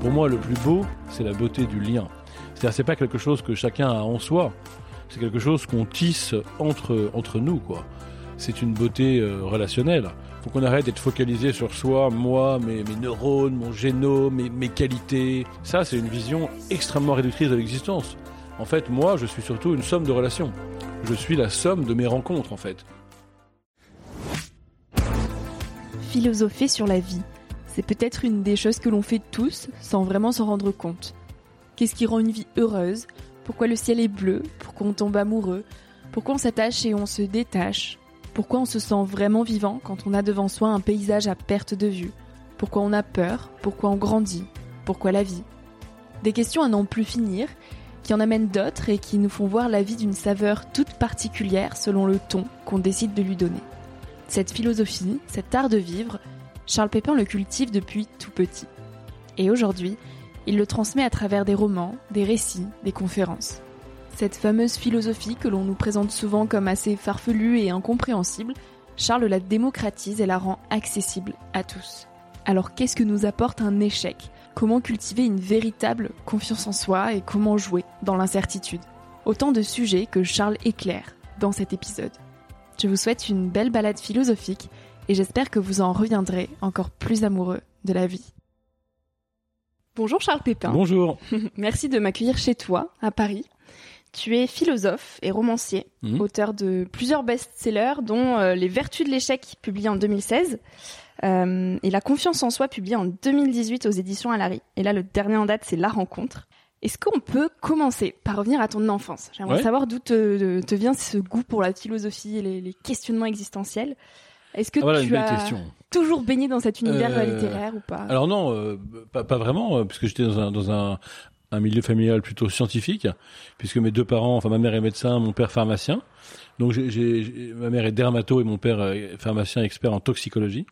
Pour moi, le plus beau, c'est la beauté du lien. C'est-à-dire, c'est pas quelque chose que chacun a en soi. C'est quelque chose qu'on tisse entre, entre nous, quoi. C'est une beauté euh, relationnelle. Faut qu'on arrête d'être focalisé sur soi, moi, mes, mes neurones, mon génome, mes, mes qualités. Ça, c'est une vision extrêmement réductrice de l'existence. En fait, moi, je suis surtout une somme de relations. Je suis la somme de mes rencontres, en fait. Philosopher sur la vie c'est peut-être une des choses que l'on fait tous sans vraiment s'en rendre compte. Qu'est-ce qui rend une vie heureuse? Pourquoi le ciel est bleu? Pourquoi on tombe amoureux? Pourquoi on s'attache et on se détache? Pourquoi on se sent vraiment vivant quand on a devant soi un paysage à perte de vue? Pourquoi on a peur? Pourquoi on grandit? Pourquoi la vie? Des questions à n'en plus finir, qui en amènent d'autres et qui nous font voir la vie d'une saveur toute particulière selon le ton qu'on décide de lui donner. Cette philosophie, cet art de vivre, Charles Pépin le cultive depuis tout petit. Et aujourd'hui, il le transmet à travers des romans, des récits, des conférences. Cette fameuse philosophie que l'on nous présente souvent comme assez farfelue et incompréhensible, Charles la démocratise et la rend accessible à tous. Alors qu'est-ce que nous apporte un échec? Comment cultiver une véritable confiance en soi et comment jouer dans l'incertitude? Autant de sujets que Charles éclaire dans cet épisode. Je vous souhaite une belle balade philosophique et j'espère que vous en reviendrez encore plus amoureux de la vie. Bonjour Charles Pépin. Bonjour. Merci de m'accueillir chez toi, à Paris. Tu es philosophe et romancier, Mhm. auteur de plusieurs best-sellers, dont euh, Les Vertus de l'échec, publié en 2016, euh, et La confiance en soi, publié en 2018 aux éditions Alary. Et là, le dernier en date, c'est La rencontre. Est-ce qu'on peut commencer par revenir à ton enfance? J'aimerais Ouais. savoir d'où te, te vient ce goût pour la philosophie et les, les questionnements existentiels. Est-ce que Ah, voilà tu une belle as question. toujours baigné dans cet univers Euh, littéraire ou pas? Alors non, euh, pas, pas vraiment, euh, puisque j'étais dans un, dans un, un milieu familial plutôt scientifique, puisque mes deux parents, enfin ma mère est médecin, mon père pharmacien. Donc j'ai, ma mère est dermato et mon père est pharmacien expert en toxicologie.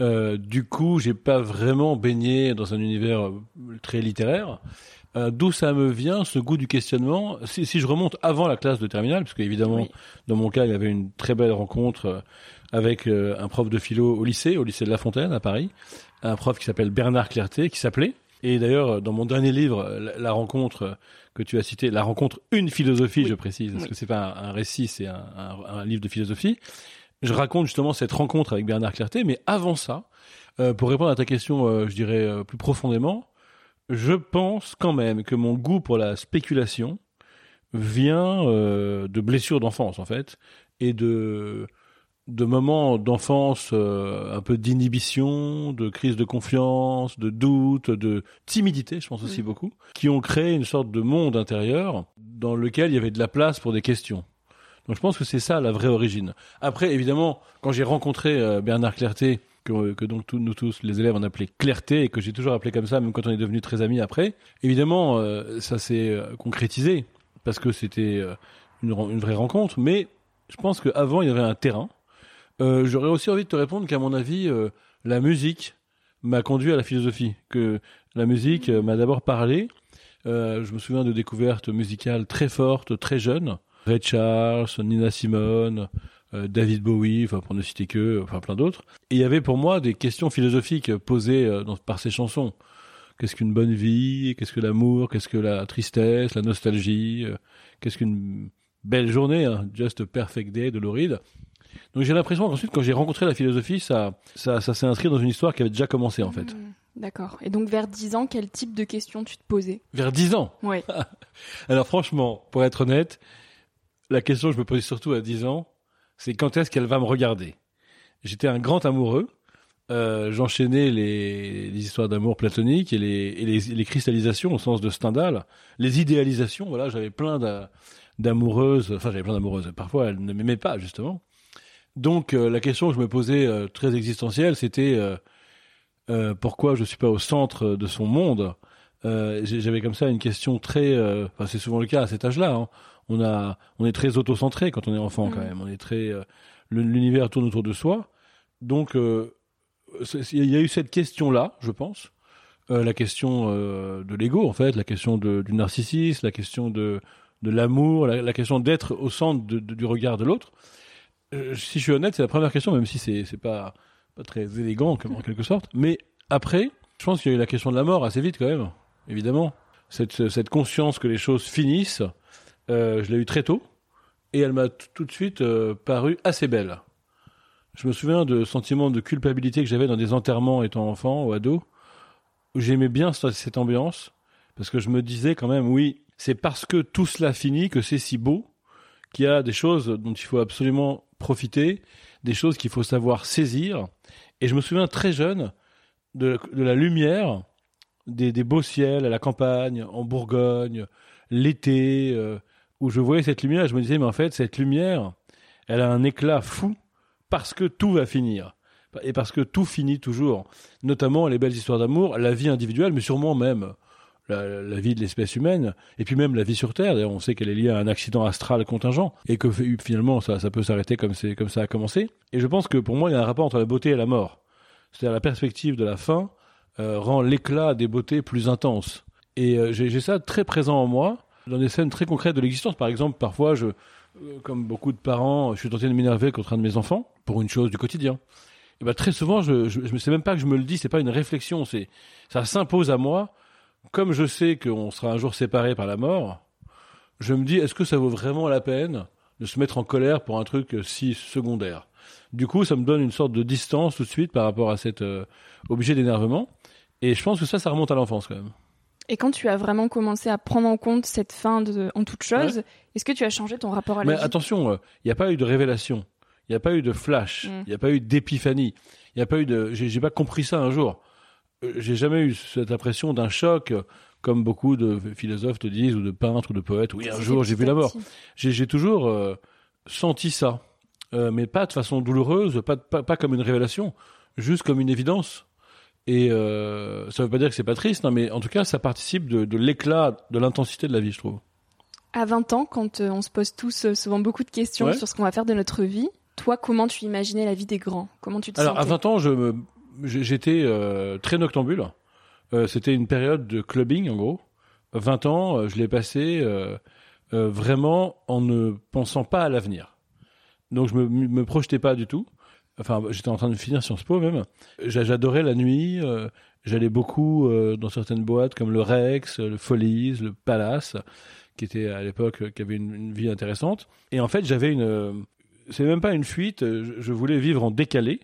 Euh, du coup, j'ai pas vraiment baigné dans un univers très littéraire. Euh, D'où ça me vient ce goût du questionnement? Si, si je remonte avant la classe de terminale, parce qu'évidemment, Oui. dans mon cas, il y avait une très belle rencontre avec euh, un prof de philo au lycée, au lycée de La Fontaine à Paris, un prof qui s'appelle Bernard Clerté, qui s'appelait. Et d'ailleurs, dans mon dernier livre, la, la rencontre que tu as cité, la rencontre une philosophie, Oui. je précise, parce Oui. que c'est pas un, un récit, c'est un, un- un livre de philosophie. Je raconte justement cette rencontre avec Bernard Clarté, mais avant ça, euh, pour répondre à ta question, euh, je dirais plus profondément, je pense quand même que mon goût pour la spéculation vient euh, de blessures d'enfance en fait, et de de moments d'enfance euh, un peu d'inhibition, de crise de confiance, de doute, de timidité, je pense aussi Mhm. beaucoup, qui ont créé une sorte de monde intérieur dans lequel il y avait de la place pour des questions. Donc je pense que c'est ça la vraie origine. Après, évidemment, quand j'ai rencontré euh, Bernard Clerté, que, que donc nous tous, les élèves, on appelait Clerté, et que j'ai toujours appelé comme ça, même quand on est devenus très amis après, évidemment, euh, ça s'est euh, concrétisé, parce que c'était une, une vraie rencontre, mais je pense qu'avant, il y avait un terrain. Euh, J'aurais aussi envie de te répondre qu'à mon avis, euh, la musique m'a conduit à la philosophie, que la musique euh, m'a d'abord parlé. Euh, je me souviens de découvertes musicales très fortes, très jeunes. Ray Charles, Nina Simone, euh, David Bowie, enfin pour ne citer que, enfin plein d'autres. Et il y avait pour moi des questions philosophiques posées par ces chansons. Qu'est-ce qu'une bonne vie? Qu'est-ce que l'amour? Qu'est-ce que la tristesse? La nostalgie? Qu'est-ce qu'une belle journée hein? Just a perfect day de Lauride. Donc j'ai l'impression qu'ensuite, quand j'ai rencontré la philosophie, ça, ça, ça s'est inscrit dans une histoire qui avait déjà commencé en fait. Hmm, D'accord. Et donc vers 10 ans, quel type de questions tu te posais? Vers 10 ans? Ouais. Alors franchement, pour être honnête, la question que je me posais surtout à 10 ans, c'est quand est-ce qu'elle va me regarder? J'étais un grand amoureux. Euh, J'enchaînais les, les histoires d'amour platonique et, les, et les, les cristallisations au sens de Stendhal, les idéalisations. Voilà, j'avais plein d'a- d'amoureuses. Enfin, j'avais plein d'amoureuses. Parfois, elles ne m'aimaient pas justement. Donc, euh, la question que je me posais euh, très existentielle, c'était euh, pourquoi je suis pas au centre de son monde? J'avais comme ça une question très enfin c'est souvent le cas à cet âge-là hein. on a on est très auto-centré quand on est enfant quand Mhm. même. On est très l'univers tourne autour de soi. Donc il y a eu cette question là je pense. La question de l'ego en fait la question de, du narcissisme la question de de l'amour la, la question d'être au centre de- de- du regard de l'autre Euh, si je suis honnête c'est la première question même si c'est c'est pas pas très élégant en quelque sorte mais après je pense qu'il y a eu la question de la mort assez vite quand même évidemment. Cette, cette conscience que les choses finissent, euh, je l'ai eu très tôt, et elle m'a tout de suite euh, paru assez belle. Je me souviens de sentiments de culpabilité que j'avais dans des enterrements étant enfant ou ado, j'aimais bien ce- cette ambiance, parce que je me disais quand même, oui, c'est parce que tout cela finit que c'est si beau, qu'il y a des choses dont il faut absolument profiter, des choses qu'il faut savoir saisir. Et je me souviens très jeune de, la lumière des, des beaux ciels à la campagne, en Bourgogne, l'été, euh, où je voyais cette lumière je me disais, mais en fait, cette lumière, elle a un éclat fou parce que tout va finir. Et parce que tout finit toujours. Notamment les belles histoires d'amour, la vie individuelle, mais sûrement même la, vie de l'espèce humaine, et puis même la vie sur Terre. D'ailleurs, on sait qu'elle est liée à un accident astral contingent, et que fi- finalement, ça, ça peut s'arrêter comme, comme ça a commencé. Et je pense que pour moi, il y a un rapport entre la beauté et la mort. C'est-à-dire la perspective de la fin euh, rend l'éclat des beautés plus intense. Et euh, j'ai ça très présent en moi, dans des scènes très concrètes de l'existence. Par exemple, parfois, je, euh, comme beaucoup de parents, je suis tenté de m'énerver contre un de mes enfants pour une chose du quotidien. Et ben très souvent, je ne sais même pas que je me le dis, c'est pas une réflexion, c'est ça s'impose à moi. Comme je sais qu'on sera un jour séparés par la mort, je me dis, est-ce que ça vaut vraiment la peine de se mettre en colère pour un truc euh, si secondaire? Du coup, ça me donne une sorte de distance tout de suite par rapport à cet euh, objet d'énervement. Et je pense que ça, ça remonte à l'enfance quand même. Et quand tu as vraiment commencé à prendre en compte cette fin de, en toute chose, est-ce que tu as changé ton rapport à la Mais vie? attention, il n'y a pas eu de révélation, il n'y a pas eu de flash, il Mm. n'y a pas eu d'épiphanie, il n'y a pas eu de. J'ai pas compris ça un jour. Euh, J'ai jamais eu cette impression d'un choc, comme beaucoup de philosophes te disent, ou de peintres ou de poètes. Oui, un jour j'ai vu à la mort. J'ai toujours euh, senti ça, Euh, mais pas de façon douloureuse, pas, pas, pas comme une révélation, juste comme une évidence. Et euh, ça veut pas dire que c'est pas triste, hein, mais en tout cas, ça participe de, de l'éclat, de l'intensité de la vie, je trouve. À 20 ans, quand on se pose tous souvent beaucoup de questions Ouais. sur ce qu'on va faire de notre vie, toi, comment tu imaginais la vie des grands? Comment tu te Alors, à sentais? 20 ans, je me, j'étais euh, très noctambule. Euh, C'était une période de clubbing, en gros. 20 ans, euh, je l'ai passé vraiment en ne pensant pas à l'avenir. Donc, je me, me projetais pas du tout. Enfin, j'étais en train de finir Sciences Po même. J'a- J'adorais la nuit. J'allais beaucoup dans certaines boîtes comme le Rex, le Folies, le Palace, qui était à l'époque, qui avait une, une, vie intéressante. Et en fait, j'avais une, c'est même pas une fuite. Je, voulais vivre en décalé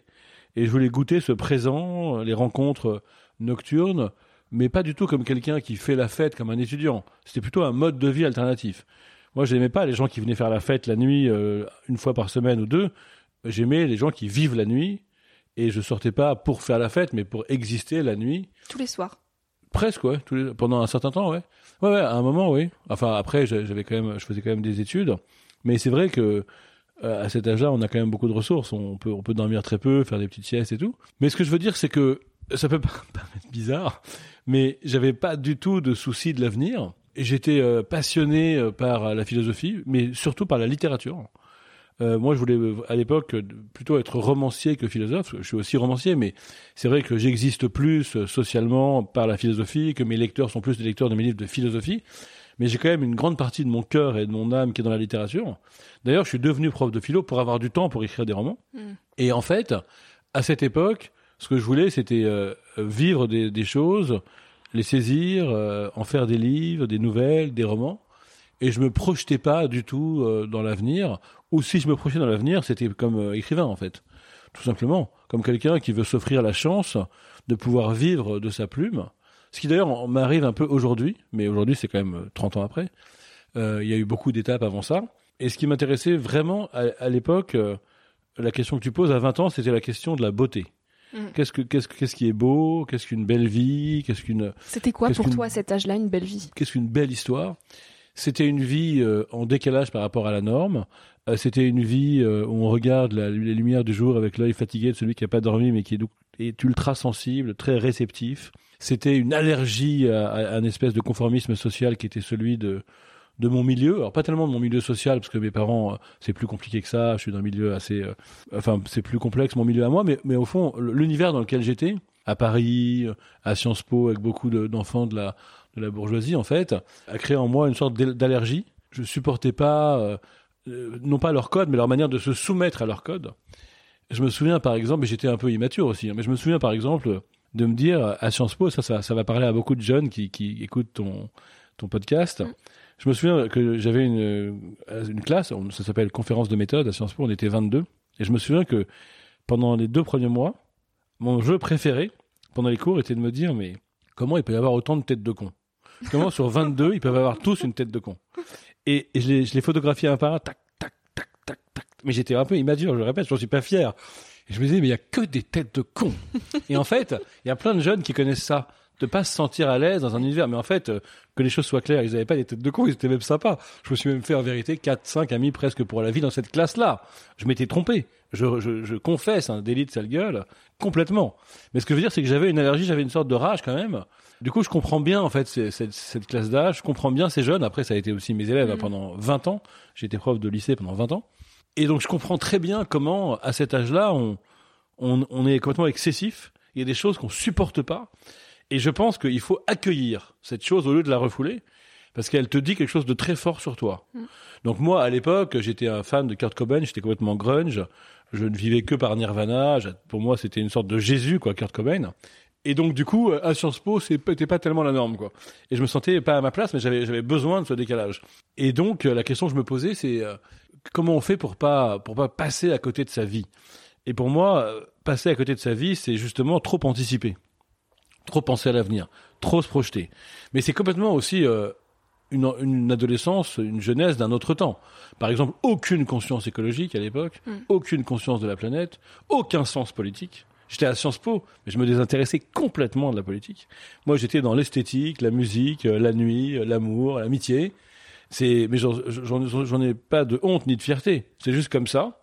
et je voulais goûter ce présent, les rencontres nocturnes, mais pas du tout comme quelqu'un qui fait la fête comme un étudiant. C'était plutôt un mode de vie alternatif. Moi, je n'aimais pas les gens qui venaient faire la fête la nuit euh, une fois par semaine ou deux. J'aimais les gens qui vivent la nuit et je sortais pas pour faire la fête, mais pour exister la nuit. Tous les soirs. Presque, ouais. Tous les... Pendant un certain temps, ouais. Ouais, ouais, à un moment, oui. Enfin, après, j'avais quand même, je faisais quand même des études. Mais c'est vrai que euh, à cet âge-là, on a quand même beaucoup de ressources. On peut, on peut dormir très peu, faire des petites siestes et tout. Mais ce que je veux dire, c'est que ça peut paraître bizarre, mais j'avais pas du tout de souci de l'avenir. J'étais euh, passionné euh, par la philosophie, mais surtout par la littérature. Euh, moi, je voulais à l'époque plutôt être romancier que philosophe. Je suis aussi romancier, mais c'est vrai que j'existe plus socialement par la philosophie, que mes lecteurs sont plus des lecteurs de mes livres de philosophie. Mais j'ai quand même une grande partie de mon cœur et de mon âme qui est dans la littérature. D'ailleurs, je suis devenu prof de philo pour avoir du temps pour écrire des romans. Mm. Et en fait, à cette époque, ce que je voulais, c'était vivre des, des choses les saisir, euh, en faire des livres, des nouvelles, des romans. Et je me projetais pas du tout euh, dans l'avenir. Ou si je me projetais dans l'avenir, c'était comme euh, écrivain en fait, tout simplement, comme quelqu'un qui veut s'offrir la chance de pouvoir vivre de sa plume. Ce qui d'ailleurs m'arrive un peu aujourd'hui, mais aujourd'hui c'est quand même 30 ans après. Il y a eu beaucoup d'étapes avant ça. Et ce qui m'intéressait vraiment à, à l'époque, la question que tu poses à 20 ans, c'était la question de la beauté. Mm. Qu'est-ce que qu'est-ce qu'est-ce qui est beau? Qu'est-ce qu'une belle vie? Qu'est-ce qu'une C'était quoi pour toi à cet âge-là une belle vie? Qu'est-ce qu'une belle histoire? C'était une vie euh, en décalage par rapport à la norme. Euh, c'était une vie euh, où on regarde la, les lumières du jour avec l'œil fatigué de celui qui n'a pas dormi mais qui est, est, ultra sensible, très réceptif. C'était une allergie à, à, un espèce de conformisme social qui était celui de de mon milieu, alors pas tellement de mon milieu social parce que mes parents euh, c'est plus compliqué que ça, je suis dans un milieu assez, euh, enfin c'est plus complexe mon milieu à moi, mais mais au fond l'univers dans lequel j'étais, à Paris, euh, à Sciences Po avec beaucoup d'enfants de, la de la bourgeoisie en fait, a créé en moi une sorte d'allergie. Je supportais pas non pas leur code, mais leur manière de se soumettre à leur code. Je me souviens par exemple, j'étais un peu immature aussi, hein, mais je me souviens par exemple de me dire à Sciences Po, ça, ça, ça va parler à beaucoup de jeunes qui, qui écoutent ton, ton podcast. Mm. Je me souviens que j'avais une, euh, une classe, ça s'appelle conférence de méthode à Sciences Po, on était 22. Et je me souviens que pendant les deux premiers mois, mon jeu préféré pendant les cours était de me dire, mais comment il peut y avoir autant de têtes de cons? Comment sur 22, ils peuvent avoir tous une tête de con Et, je, les, je les photographiais un par un, tac. Mais j'étais un peu immature, je le répète, je suis pas fier. Et je me disais, mais il y a que des têtes de cons. et en fait, il y a plein de jeunes qui connaissent ça de pas se sentir à l'aise dans un univers. Mais en fait, euh, que les choses soient claires, ils n'avaient pas des têtes de con, ils étaient même sympas. Je me suis même fait en vérité 4, 5 amis presque pour la vie dans cette classe-là. Je m'étais trompé. Je, je, je, confesse un délit de sale gueule complètement. Mais ce que je veux dire, c'est que j'avais une allergie, j'avais une sorte de rage quand même. Du coup, je comprends bien en fait cette, cette classe d'âge, je comprends bien ces jeunes. Après, ça a été aussi mes élèves hein, mmh. pendant 20 ans. J'ai été prof de lycée pendant 20 ans. Et donc, je comprends très bien comment, à cet âge-là, on, on, on est complètement excessif. Il y a des choses qu'on supporte pas. Et je pense qu'il faut accueillir cette chose au lieu de la refouler, parce qu'elle te dit quelque chose de très fort sur toi. Mm. Donc moi, à l'époque, j'étais un fan de Kurt Cobain, j'étais complètement grunge, je ne vivais que par Nirvana, pour moi c'était une sorte de Jésus, quoi, Kurt Cobain. Et donc du coup, à Sciences Po, c'était pas tellement la norme, quoi. Et je me sentais pas à ma place, mais j'avais j'avais besoin de ce décalage. Et donc la question que je me posais, c'est euh, comment on fait pour pas pour pas passer à côté de sa vie? Et pour moi, euh, passer à côté de sa vie, c'est justement trop anticiper trop penser à l'avenir, trop se projeter. Mais c'est complètement aussi euh, une, une, adolescence, une jeunesse d'un autre temps. Par exemple, aucune conscience écologique à l'époque, mm. aucune conscience de la planète, aucun sens politique. J'étais à Sciences Po, mais je me désintéressais complètement de la politique. Moi, j'étais dans l'esthétique, la musique, euh, la nuit, euh, l'amour, l'amitié. Mais j'en ai pas de honte ni de fierté. C'est juste comme ça.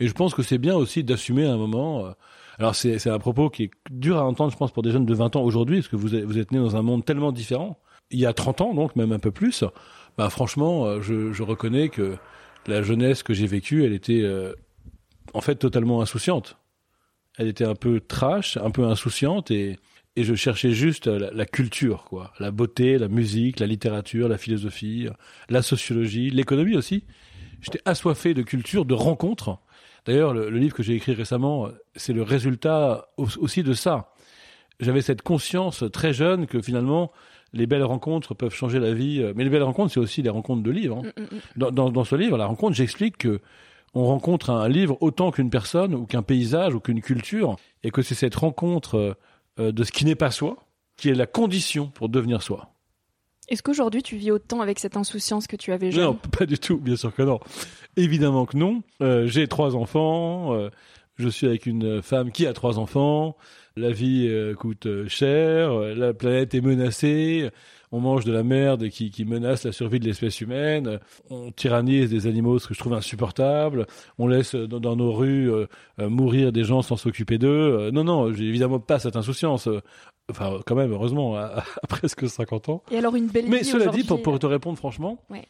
Et je pense que c'est bien aussi d'assumer un moment. Alors c'est un propos qui est dur à entendre, je pense, pour des jeunes de 20 ans aujourd'hui, parce que vous êtes, nés dans un monde tellement différent. Il y a 30 ans, donc même un peu plus, bah franchement, euh, je, je reconnais que la jeunesse que j'ai vécue, elle était euh, en fait totalement insouciante. Elle était un peu trash, un peu insouciante, et, et je cherchais juste la, la culture, quoi, la beauté, la musique, la littérature, la philosophie, la sociologie, l'économie aussi. J'étais assoiffé de culture, de rencontres D'ailleurs, le, livre que j'ai écrit récemment, c'est le résultat aussi de ça. j'avais cette conscience très jeune que finalement, les belles rencontres peuvent changer la vie. Mais les belles rencontres, c'est aussi les rencontres de livres. hein. Mm, mm, mm. Dans, dans, dans ce livre, la rencontre, j'explique que on rencontre un livre autant qu'une personne ou qu'un paysage ou qu'une culture, et que c'est cette rencontre euh, de ce qui n'est pas soi qui est la condition pour devenir soi. Est-ce qu'aujourd'hui tu vis autant avec cette insouciance que tu avais jeune? Non, pas du tout, bien sûr que non. Évidemment que non. Euh, J'ai trois enfants. euh, je suis avec une femme qui a trois enfants. La vie euh, coûte euh, cher. euh, La planète est menacée. On mange de la merde qui, qui menace la survie de l'espèce humaine. On tyrannise des animaux, ce que je trouve insupportable. On laisse euh, dans, dans nos rues euh, euh, mourir des gens sans s'occuper d'eux. Non, non, j'ai évidemment pas cette insouciance. Enfin, quand même, heureusement, à, à presque 50 ans. Et alors une belle Mais cela dit, pour, pour te répondre franchement, Ouais.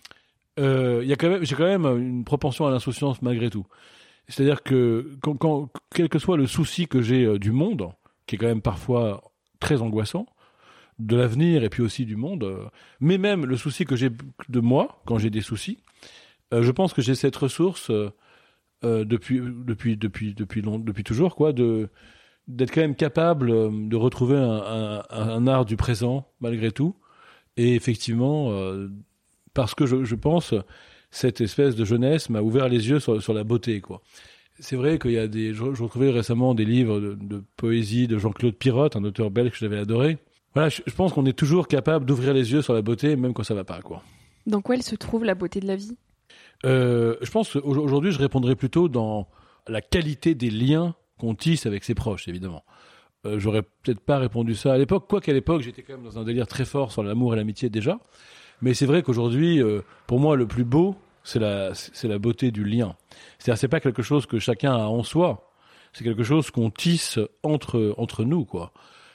euh, il y a quand même, j'ai quand même une propension à l'insouciance malgré tout. C'est-à-dire que quand, quand- quel que soit le souci que j'ai du monde, qui est quand même parfois très angoissant, de l'avenir et puis aussi du monde, euh, mais même le souci que j'ai de moi quand j'ai des soucis, euh, je pense que j'ai cette ressource euh, euh, depuis depuis depuis depuis depuis toujours quoi de d'être quand même capable euh, de retrouver un, art du présent malgré tout. Et effectivement euh, parce que je, je pense cette espèce de jeunesse m'a ouvert les yeux sur, sur la beauté quoi. C'est vrai qu'il y a des je, je retrouvais récemment des livres de, de poésie de Jean-Claude Pirotte un auteur belge que j'avais adoré voilà je, je pense qu'on est toujours capable d'ouvrir les yeux sur la beauté même quand ça va pas quoi Dans quoi elle se trouve la beauté de la vie? Euh, je pense qu'aujourd'hui, je répondrais plutôt dans la qualité des liens qu'on tisse avec ses proches, évidemment. Euh, J'aurais peut-être pas répondu ça à l'époque, quoiqu'à l'époque, j'étais quand même dans un délire très fort sur l'amour et l'amitié déjà. Mais c'est vrai qu'aujourd'hui, euh, pour moi, le plus beau, c'est la, c'est la beauté du lien. C'est-à-dire, c'est pas quelque chose que chacun a en soi. C'est quelque chose qu'on tisse entre entre nous, quoi.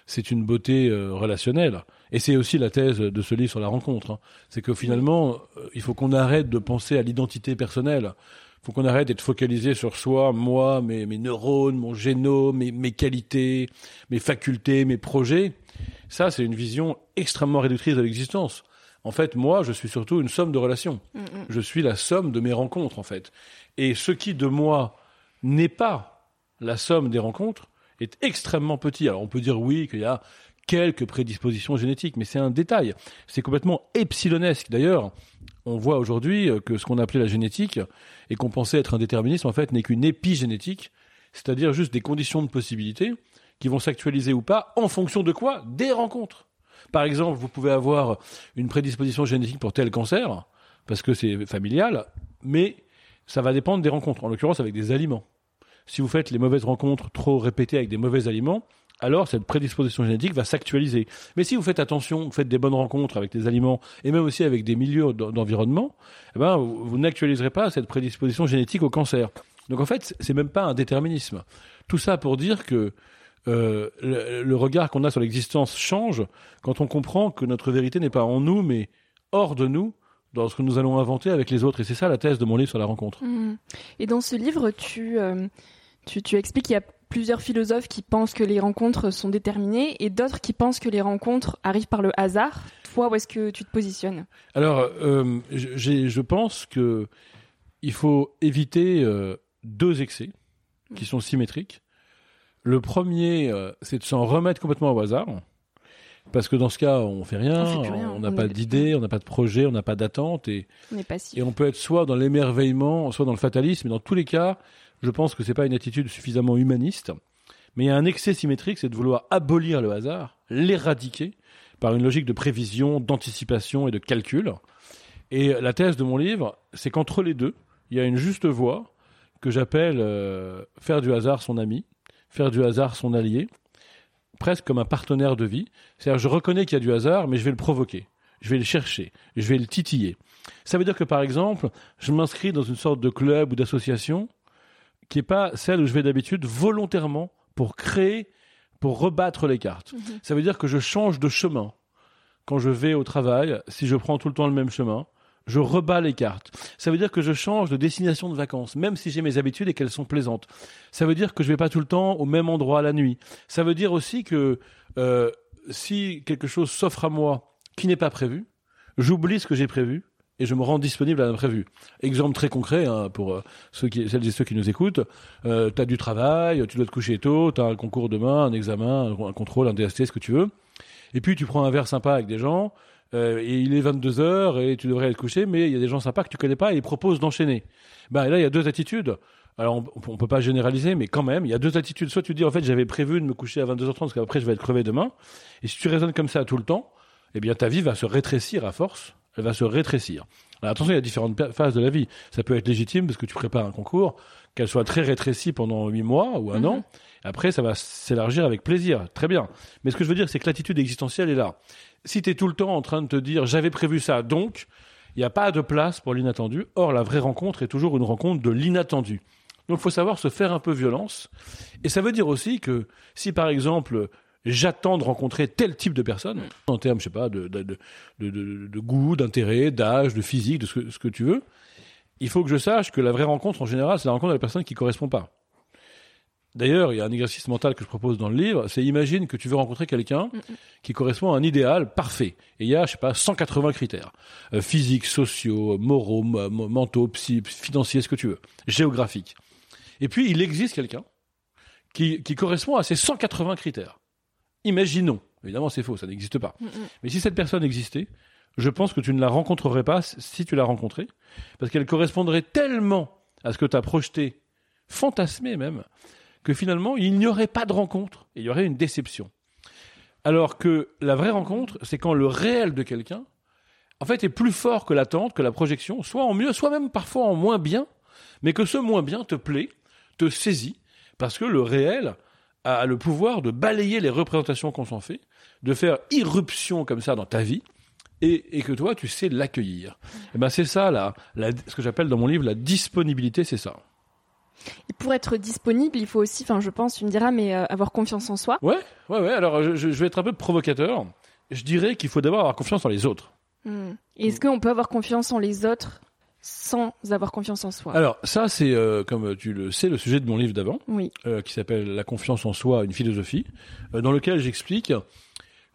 C'est une beauté euh, relationnelle. Et c'est aussi la thèse de ce livre sur la rencontre. hein. C'est que finalement, euh, il faut qu'on arrête de penser à l'identité personnelle. Il faut qu'on arrête d'être focalisé sur soi, moi, mes, mes neurones, mon génome, mes, mes qualités, mes facultés, mes projets. Ça, c'est une vision extrêmement réductrice de l'existence. En fait, moi, je suis surtout une somme de relations. Mm, mm. Je suis la somme de mes rencontres, en fait. Et ce qui, de moi, n'est pas la somme des rencontres, est extrêmement petit. Alors, on peut dire oui, qu'il y a quelques prédispositions génétiques, mais c'est un détail. C'est complètement epsilonesque. D'ailleurs, on voit aujourd'hui que ce qu'on appelait la génétique et qu'on pensait être un déterminisme, en fait, n'est qu'une épigénétique, c'est-à-dire juste des conditions de possibilité qui vont s'actualiser ou pas en fonction de quoi? Des rencontres. Par exemple, vous pouvez avoir une prédisposition génétique pour tel cancer, parce que c'est familial, mais ça va dépendre des rencontres, en l'occurrence avec des aliments. Si vous faites les mauvaises rencontres trop répétées avec des mauvais aliments, alors cette prédisposition génétique va s'actualiser. Mais si vous faites attention, vous faites des bonnes rencontres avec des aliments et même aussi avec des milieux d'en- d'environnement, eh ben, vous, n'actualiserez pas cette prédisposition génétique au cancer. Donc en fait, c'est même pas un déterminisme. Tout ça pour dire que euh, le, regard qu'on a sur l'existence change quand on comprend que notre vérité n'est pas en nous, mais hors de nous, dans ce que nous allons inventer avec les autres. Et c'est ça la thèse de mon livre sur la rencontre. Mm. Et dans ce livre, tu, euh, tu, tu expliques qu'il y a plusieurs philosophes qui pensent que les rencontres sont déterminées et d'autres qui pensent que les rencontres arrivent par le hasard. Toi, où est-ce que tu te positionnes? Alors, euh, je pense que il faut éviter euh, deux excès qui sont symétriques. Le premier, euh, c'est de s'en remettre complètement au hasard. Parce que dans ce cas, on fait rien, On fait rien, on n'a pas d'idée, on n'a pas de projet, on n'a pas d'attente, et, On est passif. et on peut être soit dans l'émerveillement, soit dans le fatalisme. Et dans tous les cas, je pense que c'est pas une attitude suffisamment humaniste. Mais il y a un excès symétrique, c'est de vouloir abolir le hasard, l'éradiquer par une logique de prévision, d'anticipation et de calcul. Et la thèse de mon livre, c'est qu'entre les deux, il y a une juste voie que j'appelle euh, faire du hasard son ami, faire du hasard son allié, presque comme un partenaire de vie. C'est-à-dire, je reconnais qu'il y a du hasard, mais je vais le provoquer, je vais le chercher, je vais le titiller. Ça veut dire que, par exemple, je m'inscris dans une sorte de club ou d'association qui est pas celle où je vais d'habitude volontairement pour créer, pour rebattre les cartes. Mhm. Ça veut dire que je change de chemin. Quand je vais au travail, si je prends tout le temps le même chemin, je rebats les cartes. Ça veut dire que je change de destination de vacances, même si j'ai mes habitudes et qu'elles sont plaisantes. Ça veut dire que je vais pas tout le temps au même endroit la nuit. Ça veut dire aussi que euh, si quelque chose s'offre à moi qui n'est pas prévu, j'oublie ce que j'ai prévu et je me rends disponible à l'imprévu. Exemple très concret hein, pour euh, celles et ceux qui nous écoutent. Euh, tu as du travail, tu dois te coucher tôt, tu as un concours demain, un examen, un contrôle, un DST, ce que tu veux. Et puis tu prends un verre sympa avec des gens, euh, et il est 22 heures et tu devrais être couché, mais il y a des gens sympas que tu connais pas et ils proposent d'enchaîner. Ben là, il y a deux attitudes. Alors on, on peut pas généraliser, mais quand même, il y a deux attitudes. Soit tu dis en fait j'avais prévu de me coucher à 22h30 parce qu'après je vais être crevé demain. Et si tu raisonnes comme ça tout le temps, eh bien ta vie va se rétrécir à force. Elle va se rétrécir. Alors attention, il y a différentes phases de la vie. Ça peut être légitime parce que tu prépares un concours, qu'elle soit très rétrécie pendant huit mois ou un Mhm. an. Après, ça va s'élargir avec plaisir. Très bien. Mais ce que je veux dire, c'est que l'attitude existentielle est là. Si tu es tout le temps en train de te dire j'avais prévu ça, donc il n'y a pas de place pour l'inattendu. Or, la vraie rencontre est toujours une rencontre de l'inattendu. Donc, il faut savoir se faire un peu violence. Et ça veut dire aussi que si, par exemple, j'attends de rencontrer tel type de personne, en termes, je sais pas, de, de, de, de, de- de goût, d'intérêt, d'âge, de physique, de ce que, ce que tu veux, il faut que je sache que la vraie rencontre, en général, c'est la rencontre avec la personne qui correspond pas. D'ailleurs, il y a un exercice mental que je propose dans le livre, c'est imagine que tu veux rencontrer quelqu'un qui correspond à un idéal parfait. Et il y a, je sais pas, 180 critères. Euh, physiques, sociaux, moraux, mo- mo- mentaux, psy, financiers, ce que tu veux. Géographiques. Et puis, il existe quelqu'un qui, qui correspond à ces 180 critères. Imaginons. Évidemment, c'est faux, ça n'existe pas. Mais si cette personne existait, je pense que tu ne la rencontrerais pas si tu la rencontrais, parce qu'elle correspondrait tellement à ce que tu as projeté, fantasmé même, que finalement, il n'y aurait pas de rencontre, et il y aurait une déception. Alors que la vraie rencontre, c'est quand le réel de quelqu'un, en fait, est plus fort que l'attente, que la projection, soit en mieux, soit même parfois en moins bien, mais que ce moins bien te plaît, te saisit, parce que le réel a le pouvoir de balayer les représentations qu'on s'en fait, de faire irruption comme ça dans ta vie, et, et que toi, tu sais l'accueillir. Et ben c'est ça, là, la, ce que j'appelle dans mon livre la disponibilité, c'est ça. Et pour être disponible, il faut aussi, enfin, je pense, tu me diras, mais euh, avoir confiance en soi. Ouais, ouais, ouais. Alors, je, je vais être un peu provocateur. Je dirais qu'il faut d'abord avoir confiance en les autres. Hmm. Est-ce qu'on peut avoir confiance en les autres sans avoir confiance en soi Alors, ça, c'est, euh, comme tu le sais, le sujet de mon livre d'avant, Oui. euh, qui s'appelle La confiance en soi, une philosophie, euh, dans lequel j'explique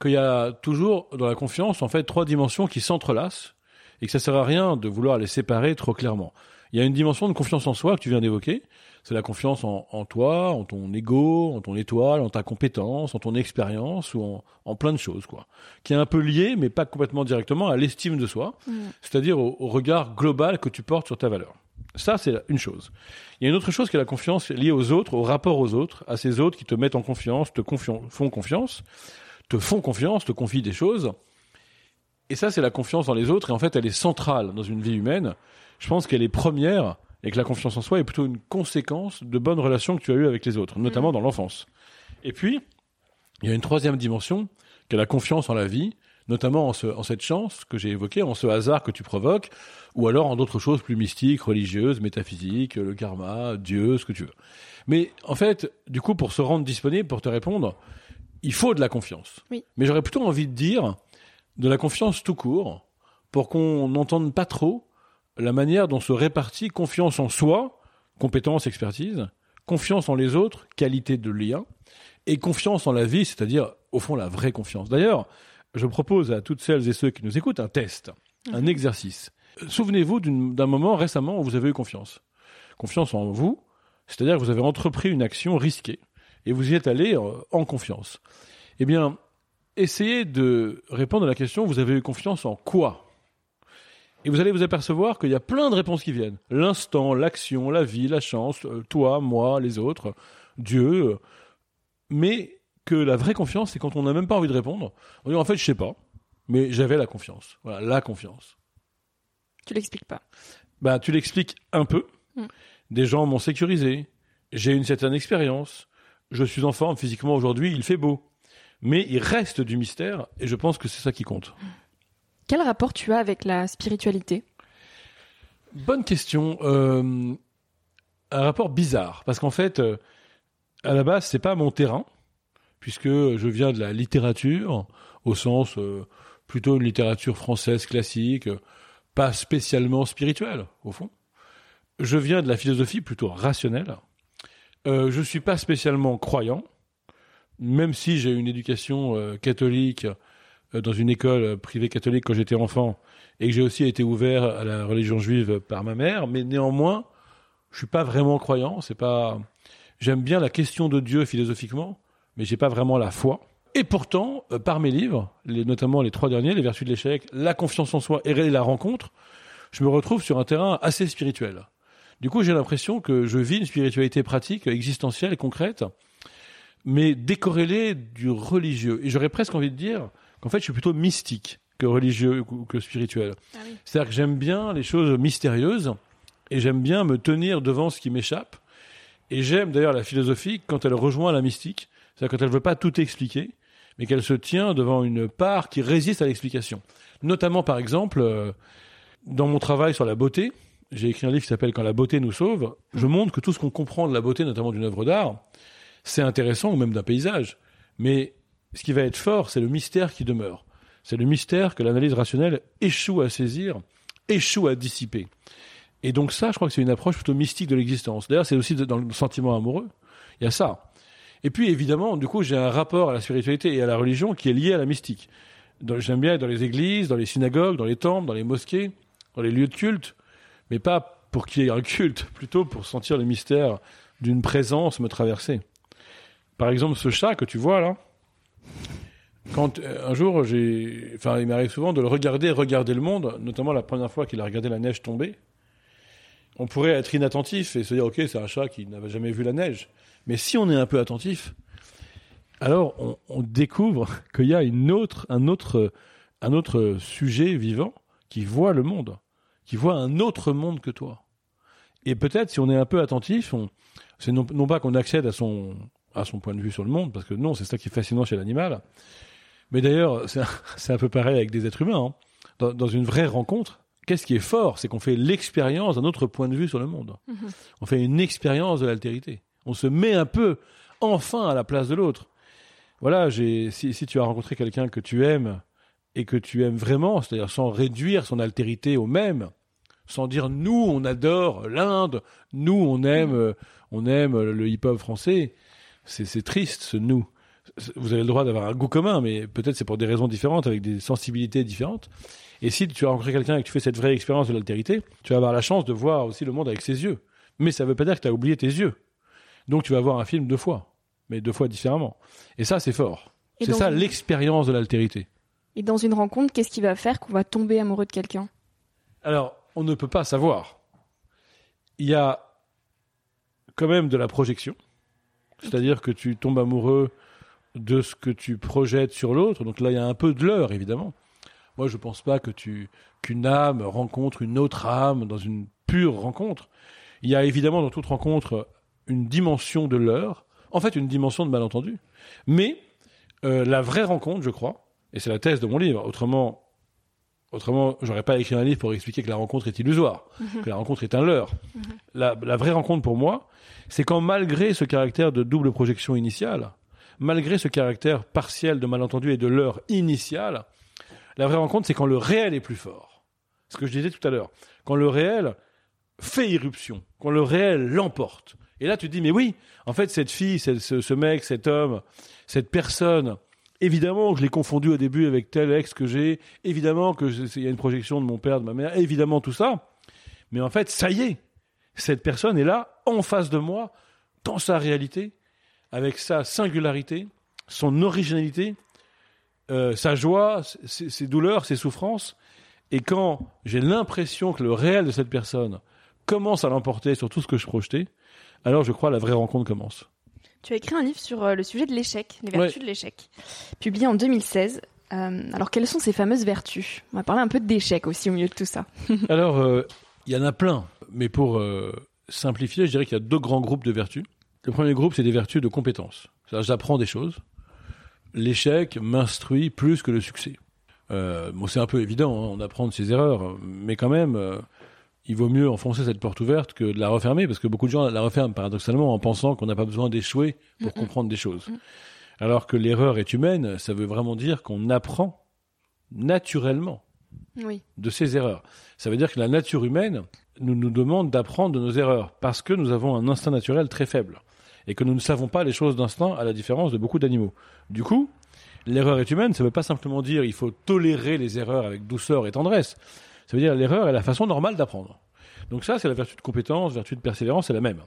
qu'il y a toujours dans la confiance, en fait, trois dimensions qui s'entrelacent et que ça sert à rien de vouloir les séparer trop clairement. Il y a une dimension de confiance en soi que tu viens d'évoquer. C'est la confiance en, en toi, en ton ego, en ton étoile, en ta compétence, en ton expérience ou en, en plein de choses, quoi. Qui est un peu lié, mais pas complètement directement, à l'estime de soi, Mm. c'est-à-dire au, au regard global que tu portes sur ta valeur. Ça, c'est une chose. Il y a une autre chose qui est la confiance liée aux autres, au rapport aux autres, à ces autres qui te mettent en confiance, te font confiance, te font confiance, te confient des choses. Et ça, c'est la confiance dans les autres. Et en fait, elle est centrale dans une vie humaine. Je pense qu'elle est première et que la confiance en soi est plutôt une conséquence de bonnes relations que tu as eues avec les autres, notamment dans l'enfance. Et puis, il y a une troisième dimension, qui est la confiance en la vie, notamment en, ce- en cette chance que j'ai évoquée, en ce hasard que tu provoques, ou alors en d'autres choses plus mystiques, religieuses, métaphysiques, le karma, Dieu, ce que tu veux. Mais en fait, du coup, pour se rendre disponible, pour te répondre, il faut de la confiance. Oui. Mais j'aurais plutôt envie de dire de la confiance tout court, pour qu'on n'entende pas trop la manière dont se répartit confiance en soi, compétence, expertise, confiance en les autres, qualité de lien, et confiance en la vie, c'est-à-dire, au fond, la vraie confiance. D'ailleurs, je propose à toutes celles et ceux qui nous écoutent un test, un exercice. Euh, Souvenez-vous d'un moment récemment où vous avez eu confiance. Confiance en vous, c'est-à-dire que vous avez entrepris une action risquée, et vous y êtes allé euh, en confiance. Eh bien, essayez de répondre à la question, vous avez eu confiance en quoi? Et vous allez vous apercevoir qu'il y a plein de réponses qui viennent. L'instant, l'action, la vie, la chance, euh, toi, moi, les autres, Dieu. euh, Mais que la vraie confiance, c'est quand on n'a même pas envie de répondre. On dit en fait, je sais pas, mais j'avais la confiance. Voilà, la confiance. Tu l'expliques pas. Bah, tu l'expliques un peu. Mm. Des gens m'ont sécurisé. J'ai une certaine expérience. Je suis en forme physiquement aujourd'hui. Il fait beau. Mais il reste du mystère et je pense que c'est ça qui compte. Quel rapport tu as avec la spiritualité? Bonne question. Euh, un rapport bizarre, parce qu'en fait, euh, à la base, c'est pas mon terrain, puisque je viens de la littérature, au sens euh, plutôt une littérature française classique, pas spécialement spirituelle, au fond. Je viens de la philosophie plutôt rationnelle. Euh, je suis pas spécialement croyant, même si j'ai une éducation catholique dans une école privée catholique quand j'étais enfant et que j'ai aussi été ouvert à la religion juive par ma mère, mais néanmoins, je suis pas vraiment croyant. C'est pas. J'aime bien la question de Dieu philosophiquement, mais j'ai pas vraiment la foi. Et pourtant, euh, par mes livres, notamment les trois derniers, les vertus de l'échec, la confiance en soi et la rencontre, je me retrouve sur un terrain assez spirituel. Du coup, j'ai l'impression que je vis une spiritualité pratique, existentielle concrète, mais décorrélée du religieux. Et j'aurais presque envie de dire qu'en fait, je suis plutôt mystique que religieux ou que spirituel. Ah C'est-à-dire que j'aime bien les choses mystérieuses et j'aime bien me tenir devant ce qui m'échappe. Et j'aime d'ailleurs la philosophie quand elle rejoint la mystique, c'est-à-dire quand elle ne veut pas tout expliquer, mais qu'elle se tient devant une part qui résiste à l'explication. Notamment, par exemple, euh, dans mon travail sur la beauté, j'ai écrit un livre qui s'appelle Quand la beauté nous sauve. Je montre que tout ce qu'on comprend de la beauté, notamment d'une œuvre d'art, c'est intéressant, ou même d'un paysage. Mais ce qui va être fort, c'est le mystère qui demeure. C'est le mystère que l'analyse rationnelle échoue à saisir, échoue à dissiper. Et donc ça, je crois que c'est une approche plutôt mystique de l'existence. D'ailleurs, c'est aussi dans le sentiment amoureux. Il y a ça. Et puis, évidemment, du coup, j'ai un rapport à la spiritualité et à la religion qui est lié à la mystique. J'aime bien être dans les églises, dans les synagogues, dans les temples, dans les mosquées, dans les lieux de culte, mais pas pour qu'il y ait un culte, plutôt pour sentir le mystère d'une présence me traverser. Par exemple, ce chat que tu vois là, quand euh, un jour j'ai, enfin, il m'arrive souvent de le regarder, regarder le monde, notamment la première fois qu'il a regardé la neige tomber. On pourrait être inattentif et se dire, ok, c'est un chat qui n'avait jamais vu la neige. Mais si on est un peu attentif, alors on, découvre qu'il y a une autre, un autre, un autre sujet vivant qui voit le monde qui voit un autre monde que toi. Et peut-être, si on est un peu attentif, c'est non, pas qu'on accède à son, à son point de vue sur le monde, parce que non, c'est ça qui est fascinant chez l'animal. Mais d'ailleurs, c'est un, peu pareil avec des êtres humains. Hein. Dans, dans, une vraie rencontre, qu'est-ce qui est fort C'est qu'on fait l'expérience d'un autre point de vue sur le monde. Mm-hmm. On fait une expérience de l'altérité. On se met un peu, enfin, à la place de l'autre. Voilà, si, si tu as rencontré quelqu'un que tu aimes, et que tu aimes vraiment, c'est-à-dire sans réduire son altérité au même, sans dire nous on adore l'Inde, nous on aime, mm. euh, on aime le hip-hop français, c'est triste ce nous. Vous avez le droit d'avoir un goût commun, mais peut-être c'est pour des raisons différentes, avec des sensibilités différentes. Et si tu as rencontré quelqu'un et que tu fais cette vraie expérience de l'altérité, tu vas avoir la chance de voir aussi le monde avec ses yeux. Mais ça ne veut pas dire que tu as oublié tes yeux. Donc tu vas voir un film deux fois, mais deux fois différemment. Et ça, c'est fort. C'est ça l'expérience de l'altérité. Et dans une rencontre, qu'est-ce qui va faire qu'on va tomber amoureux de quelqu'un? Alors, on ne peut pas savoir. Il y a quand même de la projection. C'est-à-dire que tu tombes amoureux de ce que tu projettes sur l'autre. Donc là, il y a un peu de l'heure, évidemment. Moi, je ne pense pas que tu qu'une âme rencontre une autre âme dans une pure rencontre. Il y a évidemment dans toute rencontre une dimension de l'heure, en fait une dimension de malentendu. Mais euh, la vraie rencontre, je crois, et c'est la thèse de mon livre. Autrement, autrement, j'aurais pas écrit un livre pour expliquer que la rencontre est illusoire, mhm. que la rencontre est un leurre. Mhm. la, la, vraie rencontre pour moi, c'est quand malgré ce caractère de double projection initiale, malgré ce caractère partiel de malentendu et de leurre initial, la vraie rencontre, c'est quand le réel est plus fort. Ce que je disais tout à l'heure. Quand le réel fait irruption, quand le réel l'emporte. Et là, tu te dis, mais oui, en fait, cette fille, ce, ce mec, cet homme, cette personne Évidemment que je l'ai confondu au début avec tel ex que j'ai. Évidemment que il y a une projection de mon père, de ma mère. Évidemment tout ça. Mais en fait, ça y est. Cette personne est là, en face de moi, dans sa réalité, avec sa singularité, son originalité, euh, sa joie, ses, douleurs, ses souffrances. Et quand j'ai l'impression que le réel de cette personne commence à l'emporter sur tout ce que je projetais, alors je crois la vraie rencontre commence. Tu as écrit un livre sur euh, le sujet de l'échec, les vertus de l'échec, publié en 2016. Euh, alors, quelles sont ces fameuses vertus? On va parler un peu d'échec aussi au milieu de tout ça. alors, euh, il y en a plein, mais pour simplifier, je dirais qu'il y a deux grands groupes de vertus. Le premier groupe, c'est des vertus de compétence. J'apprends des choses. L'échec m'instruit plus que le succès. bon, c'est un peu évident, hein, on apprend de ses erreurs, mais quand même, il vaut mieux enfoncer cette porte ouverte que de la refermer, parce que beaucoup de gens la referment paradoxalement en pensant qu'on n'a pas besoin d'échouer pour comprendre des choses. Alors que l'erreur est humaine, ça veut vraiment dire qu'on apprend naturellement de ses erreurs. Ça veut dire que la nature humaine nous, nous demande d'apprendre de nos erreurs, parce que nous avons un instinct naturel très faible. et que nous ne savons pas les choses d'instinct à la différence de beaucoup d'animaux. Du coup, l'erreur est humaine, ça ne veut pas simplement dire il faut tolérer les erreurs avec douceur et tendresse. Ça veut dire l'erreur est la façon normale d'apprendre. Donc ça, c'est la vertu de compétence, vertu de persévérance, c'est la même.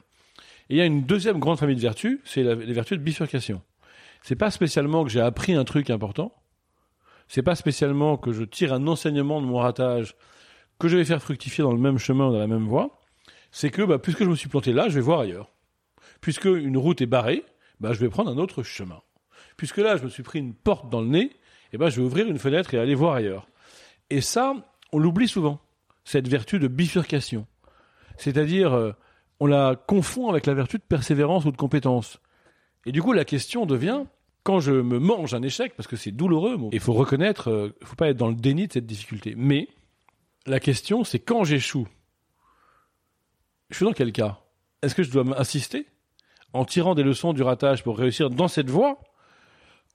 Et il y a une deuxième grande famille de vertus, c'est les vertus de bifurcation. C'est pas spécialement que j'ai appris un truc important, c'est pas spécialement que je tire un enseignement de mon ratage que je vais faire fructifier dans le même chemin, dans la même voie, c'est que bah, puisque je me suis planté là, je vais voir ailleurs. Puisque une route est barrée, bah, je vais prendre un autre chemin. Puisque là, je me suis pris une porte dans le nez, et ben, je vais ouvrir une fenêtre et aller voir ailleurs. Et ça, on l'oublie souvent, cette vertu de bifurcation. C'est-à-dire, euh, on la confond avec la vertu de persévérance ou de compétence. Et du coup, la question devient, quand je me mange un échec, parce que c'est douloureux, il faut reconnaître, il euh, ne faut pas être dans le déni de cette difficulté. Mais la question, c'est quand j'échoue, je suis dans quel cas? Est-ce que je dois insister en tirant des leçons du ratage pour réussir dans cette voie?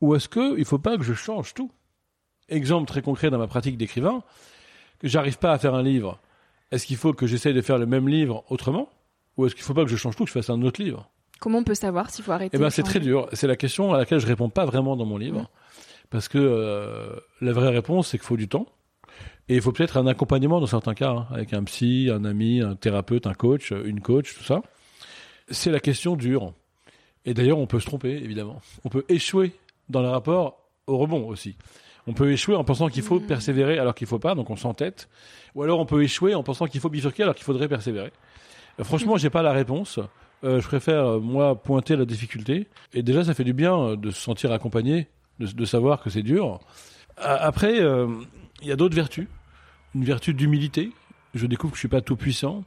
Ou est-ce qu'il ne faut pas que je change tout? Exemple très concret dans ma pratique d'écrivain, j'arrive pas à faire un livre. Est-ce qu'il faut que j'essaye de faire le même livre autrement? Ou est-ce qu'il ne faut pas que je change tout, que je fasse un autre livre? Comment on peut savoir s'il faut arrêter Eh ben, c'est très dur. C'est la question à laquelle je réponds pas vraiment dans mon livre. Mmh. Parce que euh, la vraie réponse, c'est qu'il faut du temps. Et il faut peut-être un accompagnement dans certains cas, hein, avec un psy, un ami, un thérapeute, un coach, une coach, tout ça. C'est la question dure. Et d'ailleurs, on peut se tromper, évidemment. On peut échouer dans le rapport au rebond aussi. On peut échouer en pensant qu'il faut mmh. persévérer alors qu'il faut pas, donc on s'entête. Ou alors on peut échouer en pensant qu'il faut bifurquer alors qu'il faudrait persévérer. Euh, franchement, j'ai pas la réponse. Euh, je préfère moi pointer la difficulté. Et déjà, ça fait du bien de se sentir accompagné, de, savoir que c'est dur. Après, euh, il y a d'autres vertus. Une vertu d'humilité. Je découvre que je suis pas tout puissant,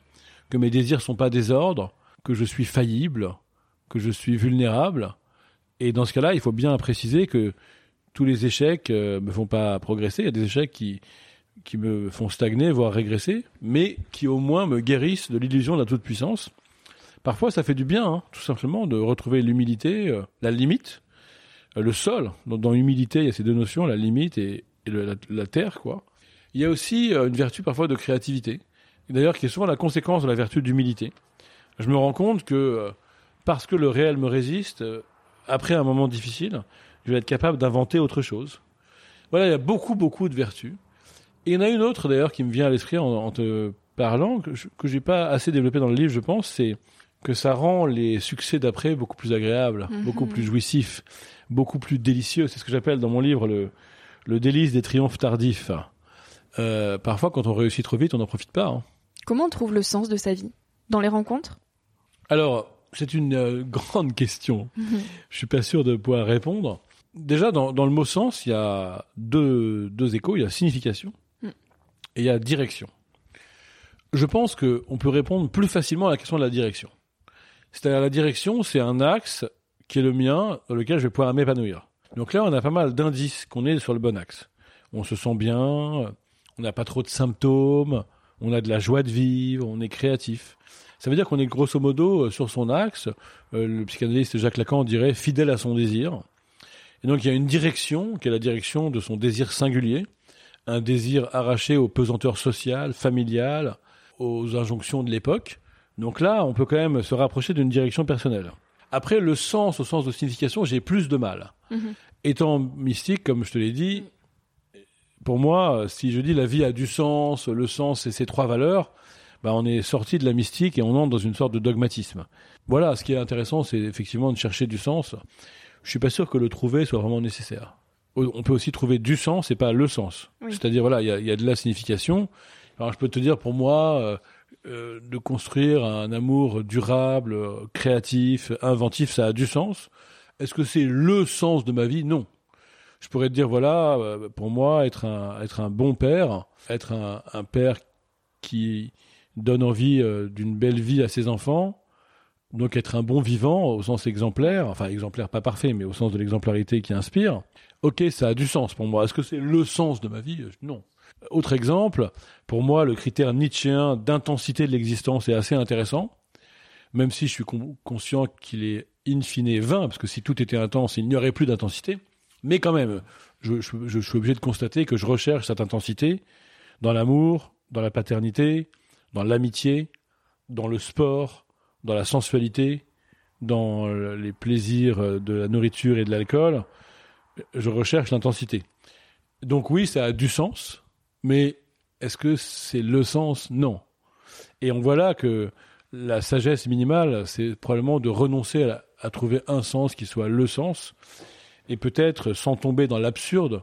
que mes désirs sont pas désordres, que je suis faillible, que je suis vulnérable. Et dans ce cas-là, il faut bien préciser que tous les échecs euh, me font pas progresser. Il y a des échecs qui qui me font stagner, voire régresser, mais qui au moins me guérissent de l'illusion de la toute puissance. Parfois, ça fait du bien, hein, tout simplement, de retrouver l'humilité, euh, la limite, euh, le sol. Dans, dans l'humilité, il y a ces deux notions, la limite et la, terre, quoi. Il y a aussi une vertu parfois de créativité, d'ailleurs qui est souvent la conséquence de la vertu d'humilité. Je me rends compte que parce que le réel me résiste, après un moment difficile, je vais être capable d'inventer autre chose. Voilà, il y a beaucoup, beaucoup de vertus. Et il y en a une autre d'ailleurs qui me vient à l'esprit en, te parlant, que je, j'ai pas assez développé dans le livre, je pense, c'est que ça rend les succès d'après beaucoup plus agréables, mhm. beaucoup plus jouissifs, beaucoup plus délicieux. C'est ce que j'appelle dans mon livre le, le délice des triomphes tardifs. Euh, parfois, quand on réussit trop vite, on n'en profite pas. Hein. Comment on trouve le sens de sa vie? Dans les rencontres? Alors, c'est une euh, grande question. Mhm. Je suis pas sûr de pouvoir répondre. Déjà, dans, le mot sens, il y a deux, deux échos. Il y a signification mm. et il y a direction. Je pense qu'on peut répondre plus facilement à la question de la direction. C'est-à-dire la direction, c'est un axe qui est le mien, dans lequel je vais pouvoir m'épanouir. Donc là, on a pas mal d'indices qu'on est sur le bon axe. On se sent bien, on n'a pas trop de symptômes, on a de la joie de vivre, on est créatif. Ça veut dire qu'on est grosso modo euh, sur son axe. Euh, le psychanalyste Jacques Lacan dirait fidèle à son désir. Et donc il y a une direction qui est la direction de son désir singulier, un désir arraché aux pesanteurs sociales, familiales, aux injonctions de l'époque. Donc là, on peut quand même se rapprocher d'une direction personnelle. Après, le sens, au sens de signification, j'ai plus de mal. Mhm. Étant mystique, comme je te l'ai dit, pour moi, si je dis la vie a du sens, le sens et ses trois valeurs, bah on est sorti de la mystique et on entre dans une sorte de dogmatisme. Voilà, ce qui est intéressant, c'est effectivement de chercher du sens. Je suis pas sûr que le trouver soit vraiment nécessaire. On peut aussi trouver du sens et pas le sens. C'est-à-dire, voilà, il y a, y a, de la signification. Alors, je peux te dire, pour moi, euh, euh, de construire un amour durable, créatif, inventif, ça a du sens. Est-ce que c'est le sens de ma vie? Non. Je pourrais te dire, voilà, euh, pour moi, être un, être un bon père, être un, un père qui donne envie d'une belle vie à ses enfants, donc être un bon vivant au sens exemplaire, enfin exemplaire pas parfait, mais au sens de l'exemplarité qui inspire. Ok, ça a du sens pour moi. Est-ce que c'est le sens de ma vie? Non. Autre exemple, pour moi, le critère nietzschéen d'intensité de l'existence est assez intéressant, même si je suis conscient qu'il est in fine vain, parce que si tout était intense, il n'y aurait plus d'intensité. Mais quand même, je, suis obligé de constater que je recherche cette intensité dans l'amour, dans la paternité, dans l'amitié, dans le sport, dans la sensualité, dans les plaisirs de la nourriture et de l'alcool, je recherche l'intensité. Donc oui, ça a du sens, mais est-ce que c'est le sens? Non. Et on voit là que la sagesse minimale, c'est probablement de renoncer à, trouver un sens qui soit le sens, et peut-être sans tomber dans l'absurde,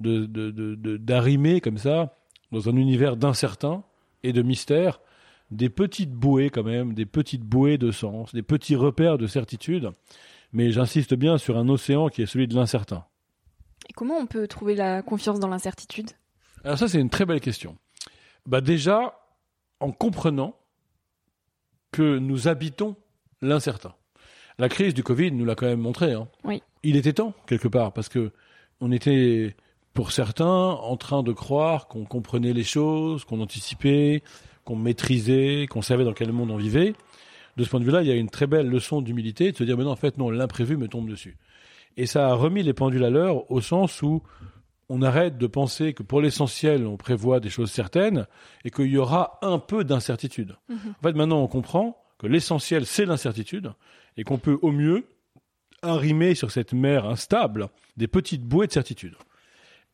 d'arrimer comme ça, dans un univers d'incertain et de mystère, des petites bouées quand même, des petites bouées de sens, des petits repères de certitude, mais j'insiste bien sur un océan qui est celui de l'incertain. Et comment on peut trouver la confiance dans l'incertitude? Alors ça, c'est une très belle question. Bah déjà, en comprenant que nous habitons l'incertain. La crise du Covid nous l'a quand même montré. Hein. Oui. Il était temps, quelque part, parce que on était, pour certains, en train de croire qu'on comprenait les choses, qu'on anticipait, qu'on maîtrisait, qu'on savait dans quel monde on vivait. De ce point de vue-là, il y a une très belle leçon d'humilité, de se dire, mais non, en fait, non, l'imprévu me tombe dessus. Et ça a remis les pendules à l'heure au sens où on arrête de penser que pour l'essentiel, on prévoit des choses certaines et qu'il y aura un peu d'incertitude. Mhm. En fait, maintenant, on comprend que l'essentiel, c'est l'incertitude et qu'on peut au mieux arrimer sur cette mer instable des petites bouées de certitude.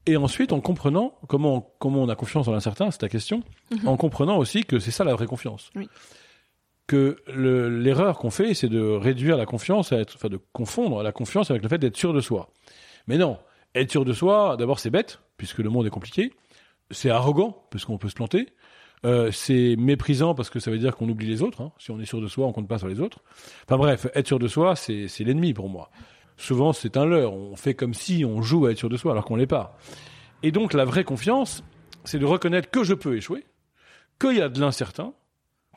Et ensuite, en comprenant comment, comment on a confiance en l'incertain, c'est ta question, mhm. en comprenant aussi que c'est ça la vraie confiance. Que l'erreur qu'on fait, c'est de réduire la confiance, à être, enfin de confondre la confiance avec le fait d'être sûr de soi. Mais non, être sûr de soi, d'abord c'est bête, puisque le monde est compliqué. C'est arrogant, parce qu'on peut se planter. Euh, c'est méprisant parce que ça veut dire qu'on oublie les autres. Hein. Si on est sûr de soi, on compte pas sur les autres. Enfin bref, être sûr de soi, c'est l'ennemi pour moi. Souvent, c'est un leurre. On fait comme si on joue à être sûr de soi alors qu'on l'est pas. Et donc, la vraie confiance, c'est de reconnaître que je peux échouer, qu'il y a de l'incertain,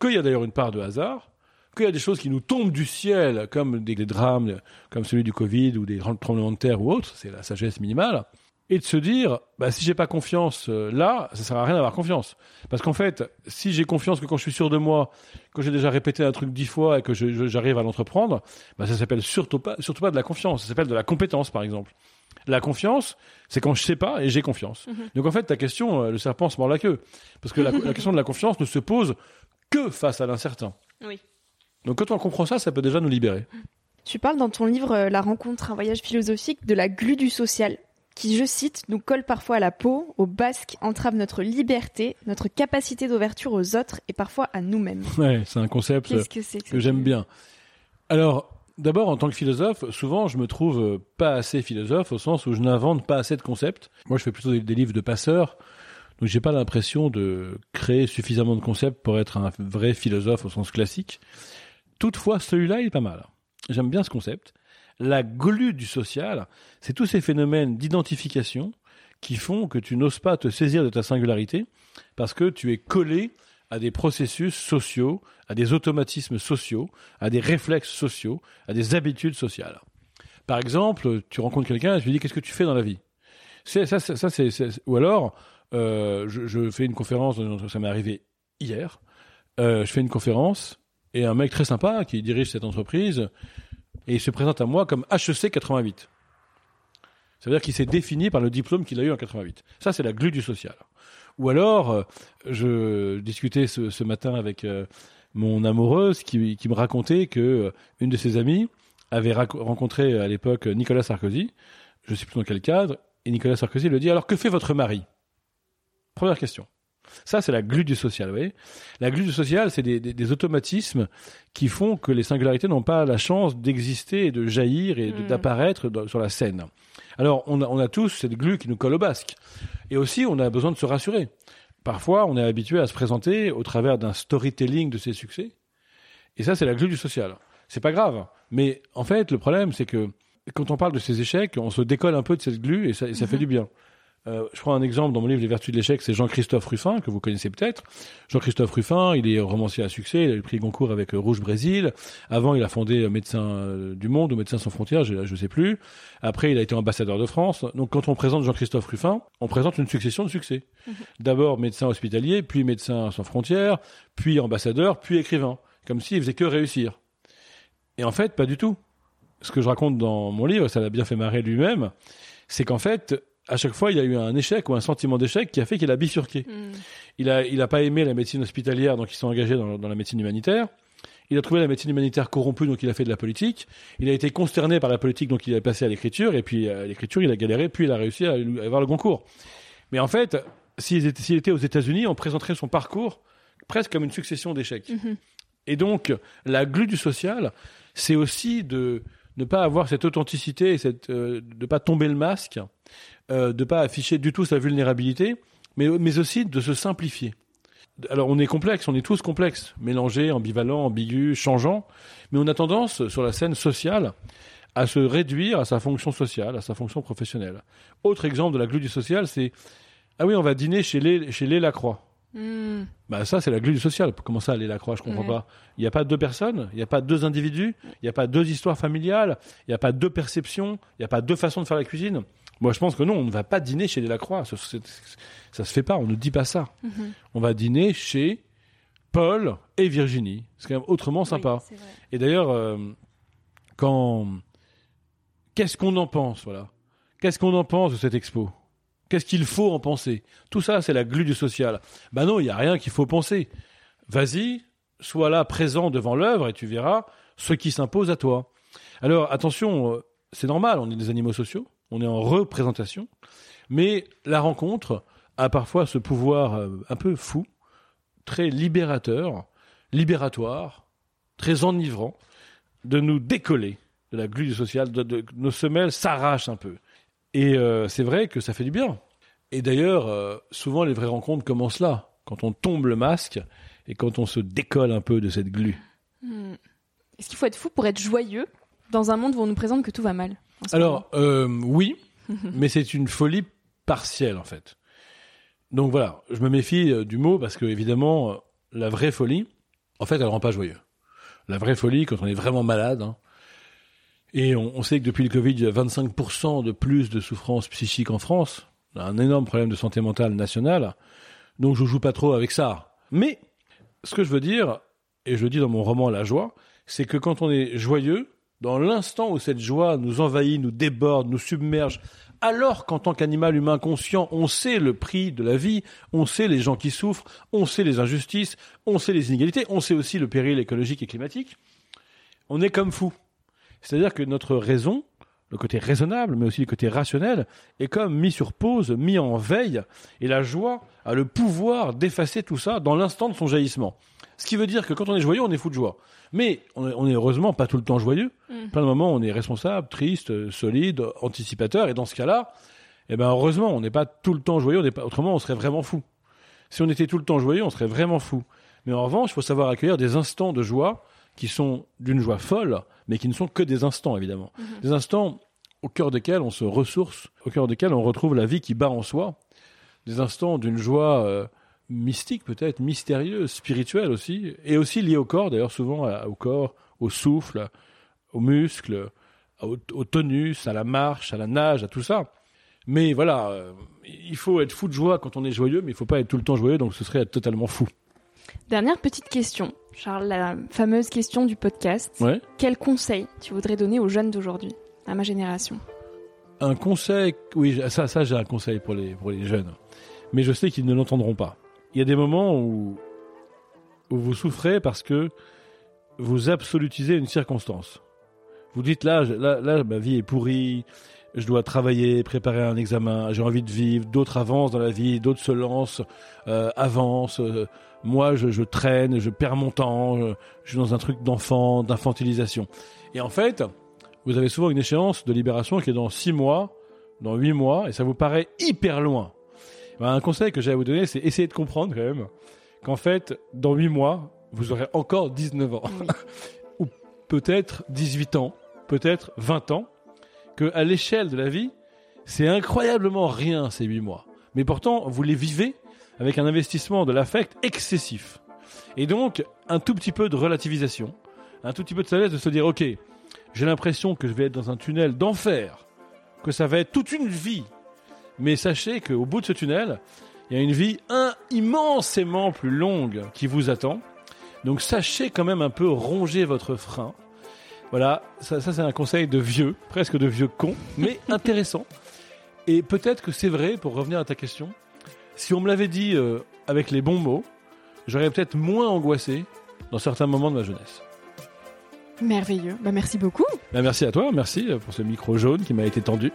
qu'il y a d'ailleurs une part de hasard, qu'il y a des choses qui nous tombent du ciel, comme des, drames, comme celui du Covid ou des tremblements de terre ou autres, c'est la sagesse minimale, et de se dire, bah, si j'ai pas confiance euh, là, ça sert à rien d'avoir confiance. Parce qu'en fait, si j'ai confiance que quand je suis sûr de moi, que j'ai déjà répété un truc dix fois et que j'arrive à l'entreprendre, bah, ça s'appelle surtout pas, surtout pas de la confiance, ça s'appelle de la compétence, par exemple. La confiance, c'est quand je sais pas et j'ai confiance. Mhm. Donc en fait, ta question, euh, le serpent se mord la queue. Parce que la, la question de la confiance ne se pose que face à l'incertain. Oui. Donc quand on comprend ça, ça peut déjà nous libérer. Tu parles dans ton livre euh, La rencontre, un voyage philosophique de la glu du social, qui, je cite, nous colle parfois à la peau, au basque, entrave notre liberté, notre capacité d'ouverture aux autres et parfois à nous-mêmes. Ouais, c'est un concept que, que j'aime bien. Alors, d'abord, en tant que philosophe, souvent, je me trouve pas assez philosophe au sens où je n'invente pas assez de concepts. Moi, je fais plutôt des, livres de passeurs. Donc, j'ai pas l'impression de créer suffisamment de concepts pour être un vrai philosophe au sens classique. Toutefois, celui-là, il est pas mal. J'aime bien ce concept. La glu du social, c'est tous ces phénomènes d'identification qui font que tu n'oses pas te saisir de ta singularité parce que tu es collé à des processus sociaux, à des automatismes sociaux, à des réflexes sociaux, à des habitudes sociales. Par exemple, tu rencontres quelqu'un et tu lui dis qu'est-ce que tu fais dans la vie? Ça, ça, ou alors euh, je, fais une conférence, ça m'est arrivé hier. Euh, je fais une conférence et un mec très sympa qui dirige cette entreprise et il se présente à moi comme HEC 88. Ça veut dire qu'il s'est défini par le diplôme qu'il a eu en 88. Ça, c'est la glu du social. Ou alors, euh, je discutais ce, matin avec euh, mon amoureuse qui, me racontait que euh, une de ses amies avait rencontré à l'époque Nicolas Sarkozy. Je ne sais plus dans quel cadre. Et Nicolas Sarkozy lui dit alors que fait votre mari? Première question. Ça, c'est la glu du social, vous voyez La glu du social, c'est des, automatismes qui font que les singularités n'ont pas la chance d'exister et de jaillir et hmm. d'apparaître sur la scène. Alors, on a, on a tous cette glu qui nous colle au basque. Et aussi, on a besoin de se rassurer. Parfois, on est habitué à se présenter au travers d'un storytelling de ses succès. Et ça, c'est la glu du social. C'est pas grave. Mais en fait, le problème, c'est que quand on parle de ses échecs, on se décolle un peu de cette glu et ça, ça fait mhm. du bien. Euh, je prends un exemple dans mon livre Les Vertus de l'échec, c'est Jean-Christophe Ruffin, que vous connaissez peut-être. Jean-Christophe Ruffin, il est romancier à succès, il a eu le prix Goncourt avec euh, Rouge Brésil. Avant, il a fondé euh, Médecins du Monde ou Médecins sans frontières, je ne sais plus. Après, il a été ambassadeur de France. Donc, quand on présente Jean-Christophe Ruffin, on présente une succession de succès. Mhm. D'abord médecin hospitalier, puis médecin sans frontières, puis ambassadeur, puis écrivain. Comme s'il faisait que réussir. Et en fait, pas du tout. Ce que je raconte dans mon livre, ça l'a bien fait marrer lui-même, c'est qu'en fait, à chaque fois, il y a eu un échec ou un sentiment d'échec qui a fait qu'il a bifurqué. Hmm. Il a, il a pas aimé la médecine hospitalière, donc il s'est engagé dans, dans, la médecine humanitaire. Il a trouvé la médecine humanitaire corrompue, donc il a fait de la politique. Il a été consterné par la politique, donc il a passé à l'écriture. Et puis à l'écriture, il a galéré, puis il a réussi à avoir le concours. Mais en fait, s'il était, était, aux États-Unis, on présenterait son parcours presque comme une succession d'échecs. Mhm. Et donc, la glue du social, c'est aussi de ne pas avoir cette authenticité, cette, euh, de pas tomber le masque, euh, de pas afficher du tout sa vulnérabilité, mais, mais aussi de se simplifier. Alors on est complexe, on est tous complexes, mélangés, ambivalents, ambigus, changeants, mais on a tendance sur la scène sociale à se réduire à sa fonction sociale, à sa fonction professionnelle. Autre exemple de la glue du social, c'est ah oui, on va dîner chez les chez les Lacroix. Hmm. Bah ça c'est la glue du social. Comment ça les Lacroix Je comprends pas. Il n'y a pas deux personnes, il n'y a pas deux individus, il n'y a pas deux histoires familiales, il n'y a pas deux perceptions, il n'y a pas deux façons de faire la cuisine. Moi, je pense que non, on ne va pas dîner chez les Lacroix. Ça, ça se fait pas. On ne dit pas ça. Mhm. On va dîner chez Paul et Virginie. C'est quand même autrement sympa. et d'ailleurs, euh, quand qu'est-ce qu'on en pense, voilà Qu'est-ce qu'on en pense de cette expo? Qu'est-ce qu'il faut en penser? Tout ça, c'est la glue du social. Ben non, il n'y a rien qu'il faut penser. Vas-y, sois là présent devant l'œuvre et tu verras ce qui s'impose à toi. Alors attention, euh, c'est normal, on est des animaux sociaux on est en représentation, mais la rencontre a parfois ce pouvoir euh, un peu fou, très libérateur, libératoire, très enivrant, de nous décoller de la glu sociale, de, nos semelles s'arrachent un peu. Et euh, c'est vrai que ça fait du bien. Et d'ailleurs, euh, souvent les vraies rencontres commencent là, quand on tombe le masque et quand on se décolle un peu de cette glu. Hmm. Est-ce qu'il faut être fou pour être joyeux dans un monde où on nous présente que tout va mal alors, euh, oui, mais c'est une folie partielle, en fait. Donc voilà, je me méfie du mot parce que, évidemment, la vraie folie, en fait, elle rend pas joyeux. La vraie folie, quand on est vraiment malade, hein, et on, sait que depuis le Covid, il y a 25% de plus de souffrance psychique en France, un énorme problème de santé mentale nationale, donc je joue pas trop avec ça. Mais, ce que je veux dire, et je le dis dans mon roman La joie, c'est que quand on est joyeux, dans l'instant où cette joie nous envahit, nous déborde, nous submerge, alors qu'en tant qu'animal humain conscient, on sait le prix de la vie, on sait les gens qui souffrent, on sait les injustices, on sait les inégalités, on sait aussi le péril écologique et climatique, on est comme fou. C'est-à-dire que notre raison, le côté raisonnable, mais aussi le côté rationnel, est comme mis sur pause, mis en veille, et la joie a le pouvoir d'effacer tout ça dans l'instant de son jaillissement. Ce qui veut dire que quand on est joyeux, on est fou de joie. Mais on est, heureusement pas tout le temps joyeux. Mm. Plein de moments, on est responsable, triste, solide, anticipateur, et dans ce cas-là, eh ben heureusement, on n'est pas tout le temps joyeux. On pas, autrement, on serait vraiment fou. Si on était tout le temps joyeux, on serait vraiment fou. Mais en revanche, il faut savoir accueillir des instants de joie qui sont d'une joie folle, mais qui ne sont que des instants, évidemment. Mhm. Des instants au cœur desquels on se ressource, au cœur desquels on retrouve la vie qui bat en soi. Des instants d'une joie euh, mystique peut-être, mystérieuse, spirituelle aussi, et aussi liée au corps, d'ailleurs souvent au corps, au souffle, aux muscles, au, tonus, à la marche, à la nage, à tout ça. Mais voilà, euh, il faut être fou de joie quand on est joyeux, mais il faut pas être tout le temps joyeux, donc ce serait être totalement fou. Dernière petite question, Charles, la fameuse question du podcast. Quel conseil tu voudrais donner aux jeunes d'aujourd'hui, à ma génération? Un conseil, oui, ça, ça j'ai un conseil pour les, pour les jeunes. Mais je sais qu'ils ne l'entendront pas. Il y a des moments où, où vous souffrez parce que vous absolutisez une circonstance. Vous dites là, là, là, ma vie est pourrie, je dois travailler, préparer un examen, j'ai envie de vivre, d'autres avancent dans la vie, d'autres se lancent, euh, avancent. Euh, moi, je, je, traîne, je perds mon temps, je, je suis dans un truc d'enfant, d'infantilisation. Et en fait, vous avez souvent une échéance de libération qui est dans six mois, dans huit mois, et ça vous paraît hyper loin. Ben, un conseil que j'ai à vous donner, c'est essayer de comprendre quand même qu'en fait, dans huit mois, vous aurez encore 19 ans. Ou peut-être 18 ans, peut-être 20 ans, que à l'échelle de la vie, c'est incroyablement rien ces huit mois. Mais pourtant, vous les vivez avec un investissement de l'affect excessif. Et donc, un tout petit peu de relativisation, un tout petit peu de sagesse de se dire, ok, j'ai l'impression que je vais être dans un tunnel d'enfer, que ça va être toute une vie. Mais sachez qu'au bout de ce tunnel, il y a une vie immensément plus longue qui vous attend. Donc sachez quand même un peu ronger votre frein voilà, ça, ça c'est un conseil de vieux, presque de vieux con, mais intéressant. Et peut-être que c'est vrai, pour revenir à ta question, si on me l'avait dit euh, avec les bons mots, j'aurais peut-être moins angoissé dans certains moments de ma jeunesse. Merveilleux. Bah, merci beaucoup. Bah, merci à toi. Merci pour ce micro jaune qui m'a été tendu.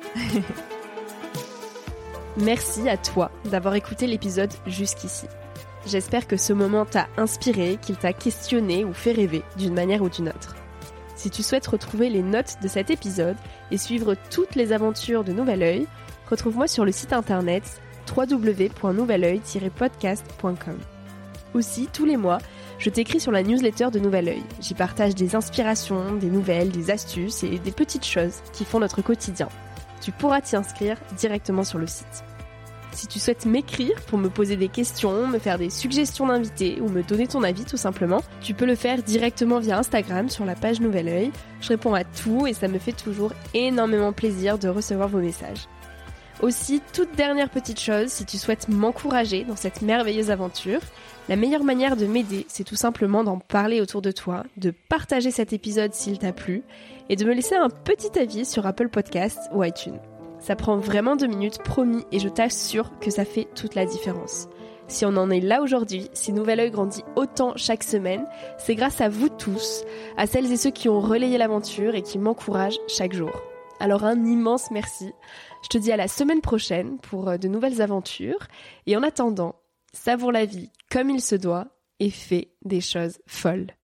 merci à toi d'avoir écouté l'épisode jusqu'ici. J'espère que ce moment t'a inspiré, qu'il t'a questionné ou fait rêver d'une manière ou d'une autre. Si tu souhaites retrouver les notes de cet épisode et suivre toutes les aventures de Nouvel Oeil, retrouve-moi sur le site internet www.nouveloeil-podcast.com. Aussi, tous les mois, je t'écris sur la newsletter de Nouvel Oeil. J'y partage des inspirations, des nouvelles, des astuces et des petites choses qui font notre quotidien. Tu pourras t'y inscrire directement sur le site. Si tu souhaites m'écrire pour me poser des questions, me faire des suggestions d'invités ou me donner ton avis tout simplement, tu peux le faire directement via Instagram sur la page Nouvel Oeil. Je réponds à tout et ça me fait toujours énormément plaisir de recevoir vos messages. Aussi, toute dernière petite chose, si tu souhaites m'encourager dans cette merveilleuse aventure, la meilleure manière de m'aider, c'est tout simplement d'en parler autour de toi, de partager cet épisode s'il t'a plu, et de me laisser un petit avis sur Apple Podcasts ou iTunes. Ça prend vraiment deux minutes, promis, et je t'assure que ça fait toute la différence. Si on en est là aujourd'hui, si Nouvel Oeil grandit autant chaque semaine, c'est grâce à vous tous, à celles et ceux qui ont relayé l'aventure et qui m'encouragent chaque jour. Alors un immense merci. Je te dis à la semaine prochaine pour euh, de nouvelles aventures. Et en attendant, savoure la vie comme il se doit et fais des choses folles.